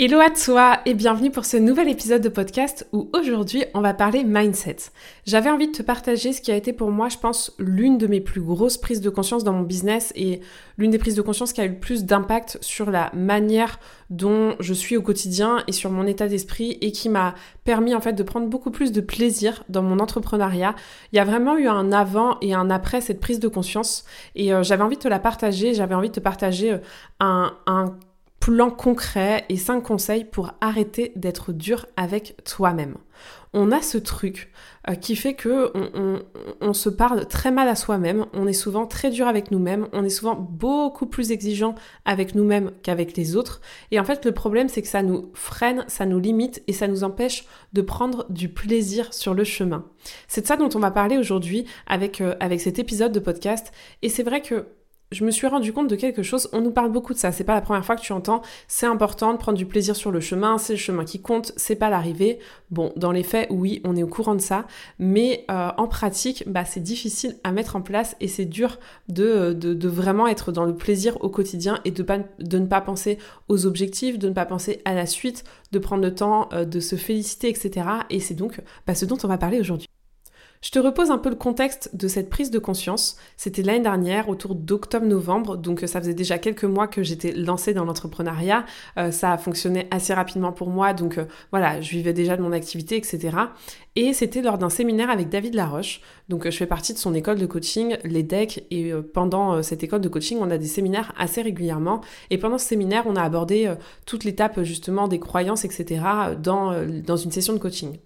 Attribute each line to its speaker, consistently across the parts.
Speaker 1: Hello à toi et bienvenue pour ce nouvel épisode de podcast où aujourd'hui on va parler mindset. J'avais envie de te partager ce qui a été pour moi, je pense, l'une de mes plus grosses prises de conscience dans mon business et l'une des prises de conscience qui a eu le plus d'impact sur la manière dont je suis au quotidien et sur mon état d'esprit et qui m'a permis en fait de prendre beaucoup plus de plaisir dans mon entrepreneuriat. Il y a vraiment eu un avant et un après cette prise de conscience et euh, j'avais envie de te la partager, j'avais envie de te partager euh, un, un plan concret et 5 conseils pour arrêter d'être dur avec toi-même. On a ce truc euh, qui fait que on, se parle très mal à soi-même, on est souvent très dur avec nous-mêmes, on est souvent beaucoup plus exigeant avec nous-mêmes qu'avec les autres. Et en fait, le problème, c'est que ça nous freine, ça nous limite et ça nous empêche de prendre du plaisir sur le chemin. C'est de ça dont on va parler aujourd'hui avec, euh, avec cet épisode de podcast. Et c'est vrai que je me suis rendu compte de quelque chose. On nous parle beaucoup de ça. C'est pas la première fois que tu entends. C'est important de prendre du plaisir sur le chemin. C'est le chemin qui compte. C'est pas l'arrivée. Bon, dans les faits, oui, on est au courant de ça. Mais euh, en pratique, bah, c'est difficile à mettre en place et c'est dur de, vraiment être dans le plaisir au quotidien et de, pas, de ne pas penser aux objectifs, de ne pas penser à la suite, de prendre le temps euh, de se féliciter, etc. Et c'est donc bah, ce dont on va parler aujourd'hui. Je te repose un peu le contexte de cette prise de conscience. C'était l'année dernière, autour d'octobre-novembre, donc ça faisait déjà quelques mois que j'étais lancée dans l'entrepreneuriat. Euh, ça a fonctionné assez rapidement pour moi, donc euh, voilà, je vivais déjà de mon activité, etc. Et c'était lors d'un séminaire avec David Laroche. Donc je fais partie de son école de coaching, l'EDEC, et euh, pendant cette école de coaching, on a des séminaires assez régulièrement. Et pendant ce séminaire, on a abordé toute l'étape justement des croyances, etc. dans une session de coaching.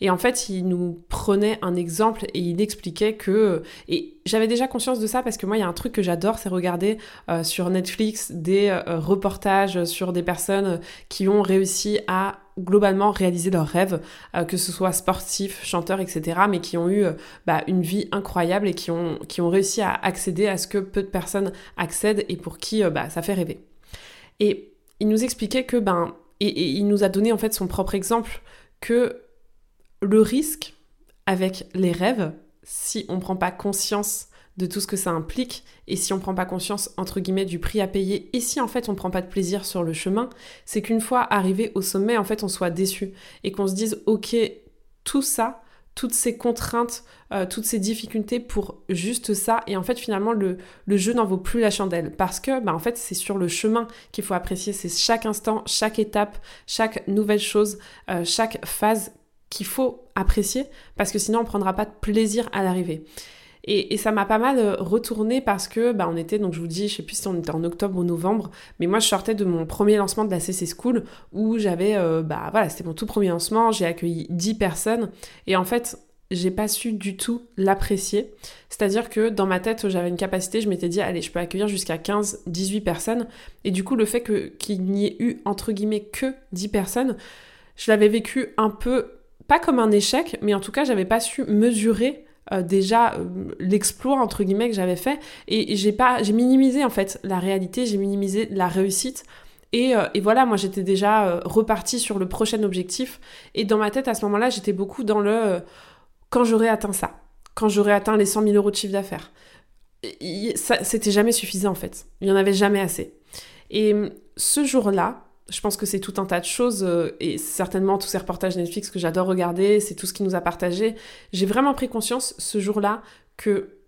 Speaker 1: Et en fait, il nous prenait un exemple et il expliquait que... Et j'avais déjà conscience de ça parce que moi, il y a un truc que j'adore, c'est regarder euh, sur Netflix des euh, reportages sur des personnes qui ont réussi à globalement réaliser leurs rêves, euh, que ce soit sportifs, chanteurs, etc., mais qui ont eu bah, une vie incroyable et qui ont, qui ont réussi à accéder à ce que peu de personnes accèdent et pour qui bah, ça fait rêver. Et il nous expliquait que, ben, et il nous a donné en fait son propre exemple, que le risque avec les rêves, si on ne prend pas conscience de tout ce que ça implique et si on ne prend pas conscience entre guillemets du prix à payer et si en fait on ne prend pas de plaisir sur le chemin, c'est qu'une fois arrivé au sommet en fait on soit déçu. Et qu'on se dise ok tout ça, toutes ces contraintes, euh, toutes ces difficultés pour juste ça et en fait finalement le, jeu n'en vaut plus la chandelle. Parce que bah, en fait c'est sur le chemin qu'il faut apprécier, c'est chaque instant, chaque étape, chaque nouvelle chose, euh, chaque phase qu'il faut apprécier parce que sinon on prendra pas de plaisir à l'arrivée. Et, ça m'a pas mal euh, retourné parce que bah, on était, donc je vous dis, je sais plus si on était en octobre ou novembre, mais moi je sortais de mon premier lancement de la CC School où j'avais, euh, bah voilà, c'était mon tout premier lancement, j'ai accueilli 10 personnes et en fait j'ai pas su du tout l'apprécier. C'est-à-dire que dans ma tête, j'avais une capacité, je m'étais dit, allez, je peux accueillir jusqu'à 15, 18 personnes. Et du coup, le fait qu'il n'y ait eu, entre guillemets, que 10 personnes, je l'avais vécu un peu pas comme un échec, mais en tout cas, j'avais pas su mesurer euh, déjà euh, l'exploit entre guillemets que j'avais fait et j'ai pas j'ai minimisé en fait la réalité, j'ai minimisé la réussite et, euh, et, voilà, moi j'étais déjà repartie sur le prochain objectif et dans ma tête à ce moment-là, j'étais beaucoup dans le quand j'aurais atteint ça, quand j'aurais atteint les 100 000 euros de chiffre d'affaires. C'était jamais suffisant en fait, il y en avait jamais assez. Et ce jour-là, je pense que c'est tout un tas de choses euh, et certainement tous ces reportages Netflix que j'adore regarder, c'est tout ce qui nous a partagé. J'ai vraiment pris conscience ce jour-là que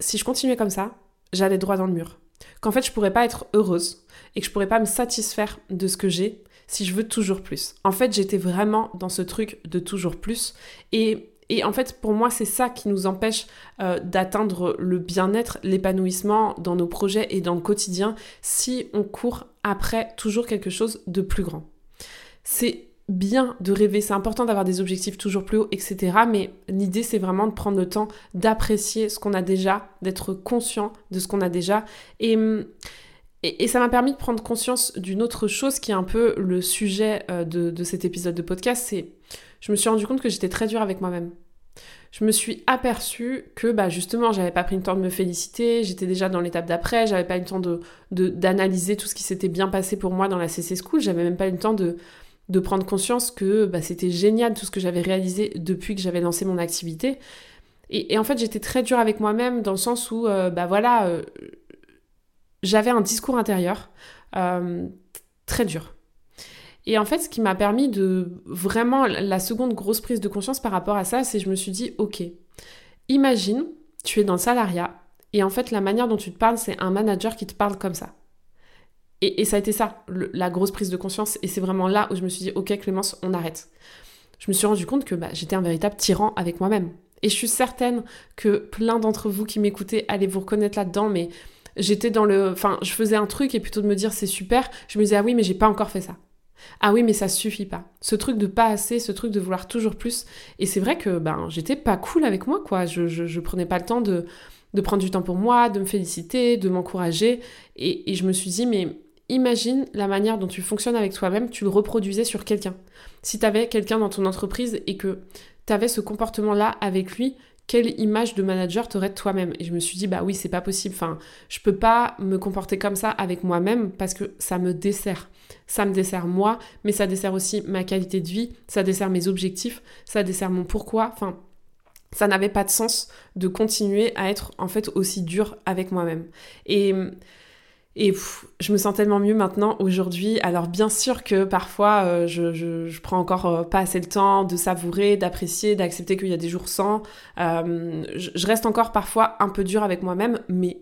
Speaker 1: si je continuais comme ça, j'allais droit dans le mur. Qu'en fait, je pourrais pas être heureuse et que je pourrais pas me satisfaire de ce que j'ai si je veux toujours plus. En fait, j'étais vraiment dans ce truc de toujours plus et et en fait, pour moi, c'est ça qui nous empêche euh, d'atteindre le bien-être, l'épanouissement dans nos projets et dans le quotidien si on court après toujours quelque chose de plus grand. C'est bien de rêver, c'est important d'avoir des objectifs toujours plus hauts, etc. Mais l'idée, c'est vraiment de prendre le temps d'apprécier ce qu'on a déjà, d'être conscient de ce qu'on a déjà. Et, et, ça m'a permis de prendre conscience d'une autre chose qui est un peu le sujet euh, de, de cet épisode de podcast, c'est je me suis rendu compte que j'étais très dure avec moi-même. Je me suis aperçue que bah justement, j'avais pas pris le temps de me féliciter, j'étais déjà dans l'étape d'après, j'avais pas eu le temps d'analyser tout ce qui s'était bien passé pour moi dans la CC School, j'avais même pas eu le temps de de prendre conscience que bah, c'était génial tout ce que j'avais réalisé depuis que j'avais lancé mon activité. Et, en fait, j'étais très dure avec moi-même dans le sens où, euh, bah voilà, euh, j'avais un discours intérieur euh, très dur. Et en fait, ce qui m'a permis de vraiment la seconde grosse prise de conscience par rapport à ça, c'est je me suis dit, ok, imagine, tu es dans le salariat, et en fait, la manière dont tu te parles, c'est un manager qui te parle comme ça. Et, ça a été ça, la grosse prise de conscience. Et c'est vraiment là où je me suis dit, ok Clémence, on arrête. Je me suis rendu compte que bah, j'étais un véritable tyran avec moi-même. Et je suis certaine que plein d'entre vous qui m'écoutez allez vous reconnaître là-dedans, mais j'étais dans le... Enfin, je faisais un truc et plutôt de me dire c'est super, je me disais ah oui mais j'ai pas encore fait ça. Ah oui mais ça suffit pas. Ce truc de pas assez, ce truc de vouloir toujours plus. Et c'est vrai que ben j'étais pas cool avec moi quoi. Je, je, prenais pas le temps de, de prendre du temps pour moi, de me féliciter, de m'encourager. Et, et je me suis dit mais imagine la manière dont tu fonctionnes avec toi-même, tu le reproduisais sur quelqu'un. Si tu avais quelqu'un dans ton entreprise et que tu avais ce comportement-là avec lui, quelle image de manager t'aurais de toi-même? Et je me suis dit, bah oui, c'est pas possible. Enfin, je peux pas me comporter comme ça avec moi-même parce que ça me dessert. Ça me dessert moi, mais ça dessert aussi ma qualité de vie, ça dessert mes objectifs, ça dessert mon pourquoi. Enfin, ça n'avait pas de sens de continuer à être en fait aussi dur avec moi-même. Et et je me sens tellement mieux maintenant aujourd'hui. Alors bien sûr que parfois euh, je, prends encore euh, pas assez le temps de savourer, d'apprécier, d'accepter qu'il y a des jours sans. Euh, je, reste encore parfois un peu dur avec moi-même, mais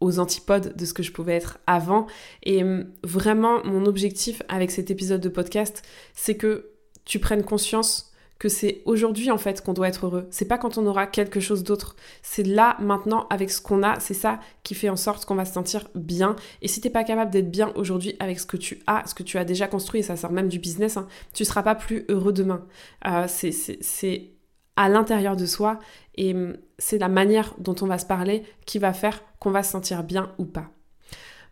Speaker 1: aux antipodes de ce que je pouvais être avant. Et vraiment mon objectif avec cet épisode de podcast, c'est que tu prennes conscience que c'est aujourd'hui en fait qu'on doit être heureux. C'est pas quand on aura quelque chose d'autre. C'est là, maintenant, avec ce qu'on a. C'est ça qui fait en sorte qu'on va se sentir bien. Et si t'es pas capable d'être bien aujourd'hui avec ce que tu as, ce que tu as déjà construit, et ça sort même du business, hein, tu seras pas plus heureux demain. Euh, c'est à l'intérieur de soi et hum, c'est la manière dont on va se parler qui va faire qu'on va se sentir bien ou pas.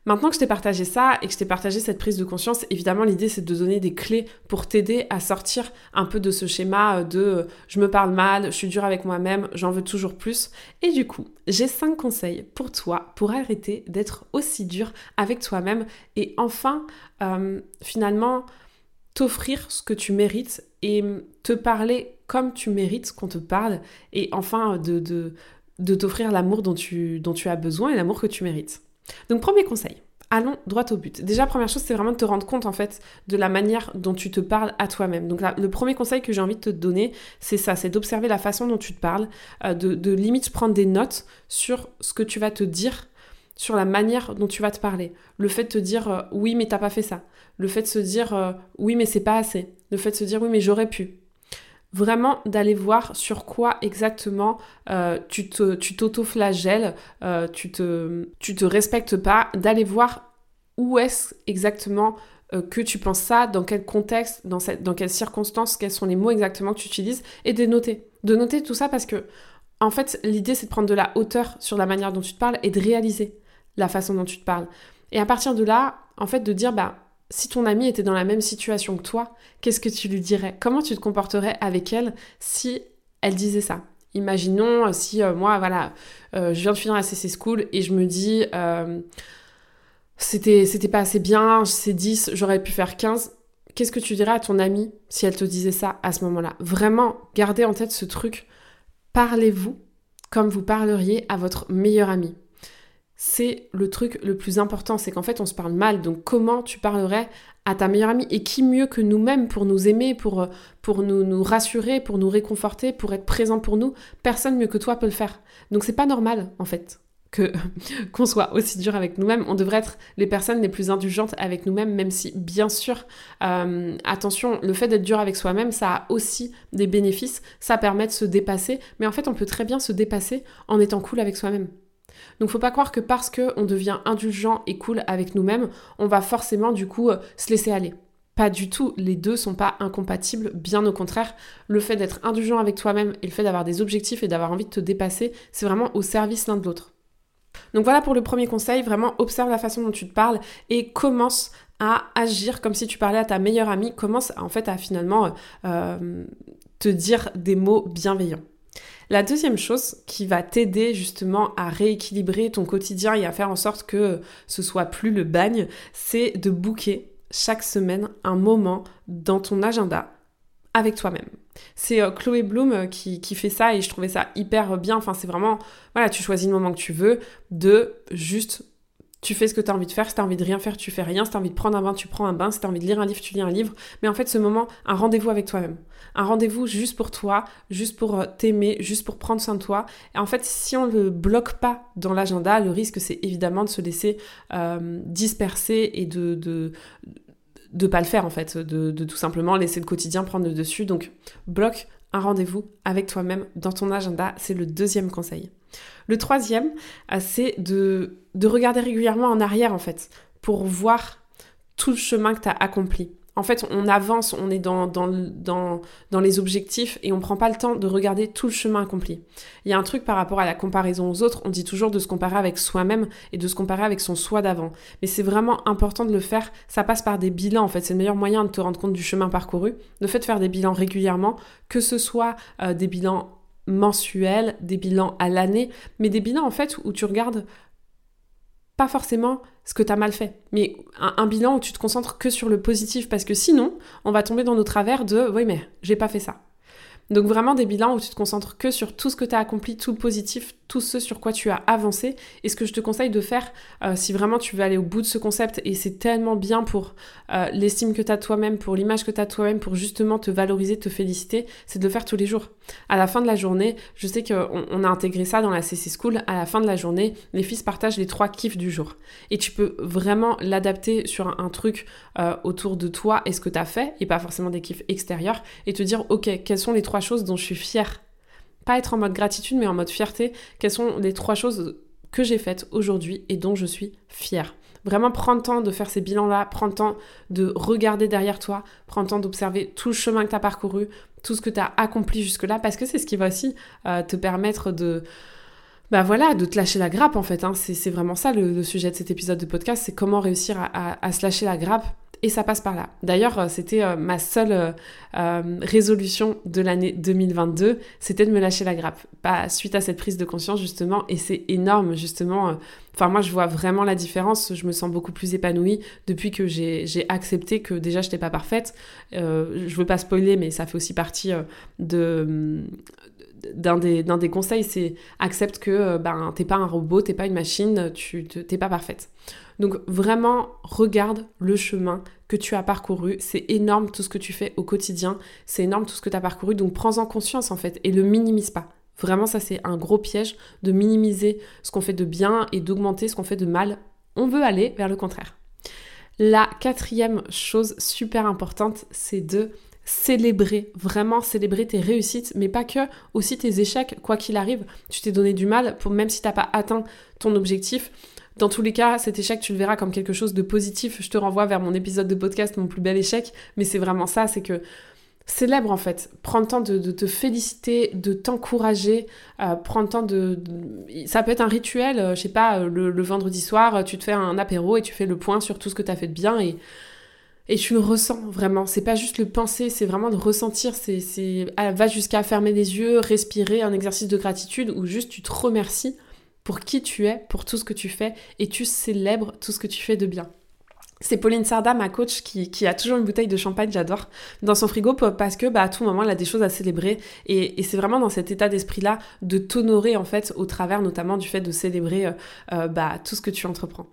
Speaker 1: Maintenant que je t'ai partagé ça et que je t'ai partagé cette prise de conscience, évidemment l'idée c'est de donner des clés pour t'aider à sortir un peu de ce schéma de euh, je me parle mal, je suis dur avec moi-même, j'en veux toujours plus. Et du coup, j'ai cinq conseils pour toi pour arrêter d'être aussi dur avec toi-même et enfin euh, finalement t'offrir ce que tu mérites et te parler comme tu mérites qu'on te parle et enfin de, de, de t'offrir l'amour dont tu as besoin et l'amour que tu mérites. Donc premier conseil, allons droit au but. Déjà, première chose, c'est vraiment de te rendre compte en fait de la manière dont tu te parles à toi-même. Donc le premier conseil que j'ai envie de te donner, c'est ça, c'est d'observer la façon dont tu te parles, euh, de, limite prendre des notes sur ce que tu vas te dire sur la manière dont tu vas te parler. Le fait de te dire euh, oui mais t'as pas fait ça. Le fait de se dire euh, oui mais c'est pas assez. Le fait de se dire oui mais j'aurais pu vraiment d'aller voir sur quoi exactement euh, tu t'auto-flagelles, euh, tu, te, tu te respectes pas, d'aller voir où est-ce exactement euh, que tu penses ça, dans quel contexte, dans, cette, dans quelles circonstances, quels sont les mots exactement que tu utilises, et de noter. De noter tout ça parce que, en fait, l'idée c'est de prendre de la hauteur sur la manière dont tu te parles et de réaliser la façon dont tu te parles. Et à partir de là, en fait, de dire, bah, si ton amie était dans la même situation que toi, qu'est-ce que tu lui dirais? Comment tu te comporterais avec elle si elle disait ça? Imaginons euh, si euh, moi, voilà, euh, je viens de finir la CC School et je me dis, c'était, c'était pas assez bien, c'est 10, j'aurais pu faire 15. Qu'est-ce que tu dirais à ton amie si elle te disait ça à ce moment-là? Vraiment, gardez en tête ce truc. Parlez-vous comme vous parleriez à votre meilleur ami c'est le truc le plus important, c'est qu'en fait on se parle mal. Donc comment tu parlerais à ta meilleure amie? Et qui mieux que nous-mêmes pour nous aimer, pour, euh, nous, rassurer, pour nous réconforter, pour être présent pour nous? Personne mieux que toi peut le faire. Donc c'est pas normal en fait que qu'on soit aussi dur avec nous-mêmes. On devrait être les personnes les plus indulgentes avec nous-mêmes, même si bien sûr, euh, attention, le fait d'être dur avec soi-même, ça a aussi des bénéfices. Ça permet de se dépasser, mais en fait on peut très bien se dépasser en étant cool avec soi-même. Donc faut pas croire que parce qu'on devient indulgent et cool avec nous-mêmes, on va forcément du coup euh, se laisser aller. Pas du tout, les deux sont pas incompatibles, bien au contraire. Le fait d'être indulgent avec toi-même et le fait d'avoir des objectifs et d'avoir envie de te dépasser, c'est vraiment au service l'un de l'autre. Donc voilà pour le premier conseil, vraiment observe la façon dont tu te parles et commence à agir comme si tu parlais à ta meilleure amie. Commence en fait à finalement euh, te dire des mots bienveillants. La deuxième chose qui va t'aider justement à rééquilibrer ton quotidien et à faire en sorte que ce soit plus le bagne, c'est de booker chaque semaine un moment dans ton agenda avec toi-même. C'est euh, Chloé Bloom euh, qui, qui, fait ça et je trouvais ça hyper bien. Enfin, c'est vraiment, voilà, tu choisis le moment que tu veux de juste tu fais ce que tu as envie de faire. Si tu as envie de rien faire, tu fais rien. Si tu as envie de prendre un bain, tu prends un bain. Si tu as envie de lire un livre, tu lis un livre. Mais en fait, ce moment, un rendez-vous avec toi-même. Un rendez-vous juste pour toi, juste pour euh, t'aimer, juste pour prendre soin de toi. Et en fait, si on ne le bloque pas dans l'agenda, le risque, c'est évidemment de se laisser euh, disperser et de, de de pas le faire en fait, de, de, tout simplement laisser le quotidien prendre le dessus. Donc bloque un rendez-vous avec toi-même dans ton agenda, c'est le deuxième conseil. Le troisième, euh, c'est de, de regarder régulièrement en arrière, en fait, pour voir tout le chemin que tu as accompli. En fait, on avance, on est dans, dans, dans, dans les objectifs et on prend pas le temps de regarder tout le chemin accompli. Il y a un truc par rapport à la comparaison aux autres, on dit toujours de se comparer avec soi-même et de se comparer avec son soi d'avant. Mais c'est vraiment important de le faire, ça passe par des bilans en fait, c'est le meilleur moyen de te rendre compte du chemin parcouru. Le fait de faire des bilans régulièrement, que ce soit euh, des bilans mensuels, des bilans à l'année, mais des bilans en fait où tu regardes pas forcément ce que tu as mal fait, mais un, bilan où tu te concentres que sur le positif, parce que sinon, on va tomber dans nos travers de oui, mais j'ai pas fait ça. Donc vraiment des bilans où tu te concentres que sur tout ce que tu as accompli, tout le positif, tout ce sur quoi tu as avancé. Et ce que je te conseille de faire, euh, si vraiment tu veux aller au bout de ce concept, et c'est tellement bien pour euh, l'estime que tu as toi-même, pour l'image que tu as toi-même, pour justement te valoriser, te féliciter, c'est de le faire tous les jours. À la fin de la journée, je sais qu'on on a intégré ça dans la CC School, à la fin de la journée, les fils partagent les trois kiffs du jour. Et tu peux vraiment l'adapter sur un, truc euh, autour de toi et ce que tu as fait, et pas forcément des kiffs extérieurs, et te dire, ok, quels sont les trois choses dont je suis fière? Pas être en mode gratitude, mais en mode fierté. Quelles sont les trois choses que j'ai faites aujourd'hui et dont je suis fière? Vraiment, prends le temps de faire ces bilans-là, prends le temps de regarder derrière toi, prends le temps d'observer tout le chemin que tu as parcouru, tout ce que tu as accompli jusque-là, parce que c'est ce qui va aussi euh, te permettre de... Bah voilà, de te lâcher la grappe en fait. Hein. C'est vraiment ça le, sujet de cet épisode de podcast, c'est comment réussir à se lâcher la grappe et ça passe par là. D'ailleurs, euh, c'était euh, ma seule euh, résolution de l'année 2022, c'était de me lâcher la grappe. Pas suite à cette prise de conscience justement, et c'est énorme justement. Enfin, moi, je vois vraiment la différence. Je me sens beaucoup plus épanouie depuis que j'ai accepté que déjà, je n'étais pas parfaite. je veux pas spoiler, mais ça fait aussi partie d'un des, des, conseils, c'est accepte que ben, t'es pas un robot, t'es pas une machine, tu t'es pas parfaite. Donc vraiment, regarde le chemin que tu as parcouru. C'est énorme tout ce que tu fais au quotidien. C'est énorme tout ce que tu as parcouru. Donc prends-en conscience en fait et le minimise pas. Vraiment, ça c'est un gros piège de minimiser ce qu'on fait de bien et d'augmenter ce qu'on fait de mal. On veut aller vers le contraire. La quatrième chose super importante, c'est de célébrer, vraiment célébrer tes réussites, mais pas que, aussi tes échecs, quoi qu'il arrive. Tu t'es donné du mal, pour, même si tu n'as pas atteint ton objectif, dans tous les cas, cet échec, tu le verras comme quelque chose de positif. Je te renvoie vers mon épisode de podcast, mon plus bel échec. Mais c'est vraiment ça, c'est que célèbre en fait. Prends le temps de, te féliciter, de t'encourager. Euh, prends le temps de, Ça peut être un rituel, euh, je sais pas, euh, le, vendredi soir, tu te fais un apéro et tu fais le point sur tout ce que tu as fait de bien et... Et tu le ressens vraiment. C'est pas juste le penser, c'est vraiment de ressentir. C'est, c'est, va jusqu'à fermer les yeux, respirer, un exercice de gratitude ou juste tu te remercies pour qui tu es, pour tout ce que tu fais, et tu célèbres tout ce que tu fais de bien. C'est Pauline Sarda, ma coach, qui, a toujours une bouteille de champagne, j'adore, dans son frigo parce que bah, à tout moment, elle a des choses à célébrer. Et, c'est vraiment dans cet état d'esprit-là de t'honorer, en fait, au travers notamment du fait de célébrer euh, euh, bah, tout ce que tu entreprends.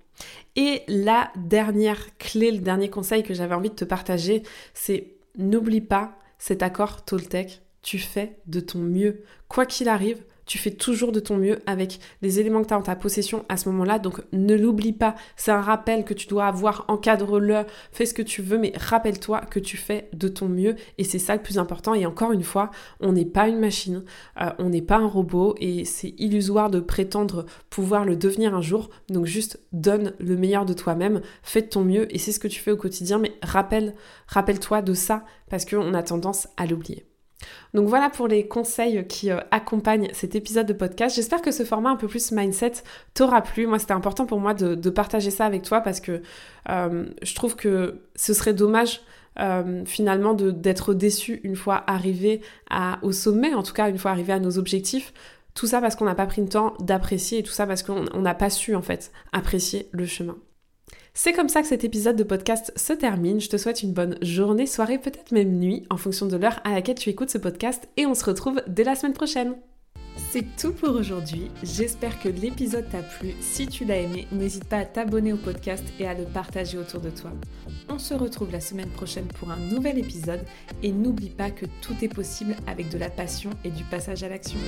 Speaker 1: Et la dernière clé, le dernier conseil que j'avais envie de te partager, c'est n'oublie pas cet accord Toltec. Tu fais de ton mieux. Quoi qu'il arrive, tu fais toujours de ton mieux avec les éléments que tu as en ta possession à ce moment-là. Donc ne l'oublie pas. C'est un rappel que tu dois avoir. Encadre-le, fais ce que tu veux, mais rappelle-toi que tu fais de ton mieux. Et c'est ça le plus important. Et encore une fois, on n'est pas une machine, euh, on n'est pas un robot et c'est illusoire de prétendre pouvoir le devenir un jour. Donc juste donne le meilleur de toi-même, fais de ton mieux et c'est ce que tu fais au quotidien. Mais rappelle, rappelle-toi de ça parce qu'on a tendance à l'oublier. Donc voilà pour les conseils qui euh, accompagnent cet épisode de podcast. J'espère que ce format un peu plus mindset t'aura plu. Moi, c'était important pour moi de, partager ça avec toi parce que euh, je trouve que ce serait dommage euh, finalement d'être déçu une fois arrivé au sommet, en tout cas une fois arrivé à nos objectifs. Tout ça parce qu'on n'a pas pris le temps d'apprécier et tout ça parce qu'on n'a pas su en fait apprécier le chemin. C'est comme ça que cet épisode de podcast se termine. Je te souhaite une bonne journée, soirée, peut-être même nuit, en fonction de l'heure à laquelle tu écoutes ce podcast, et on se retrouve dès la semaine prochaine. C'est tout pour aujourd'hui. J'espère que l'épisode t'a plu. Si tu l'as aimé, n'hésite pas à t'abonner au podcast et à le partager autour de toi. On se retrouve la semaine prochaine pour un nouvel épisode et n'oublie pas que tout est possible avec de la passion et du passage à l'action.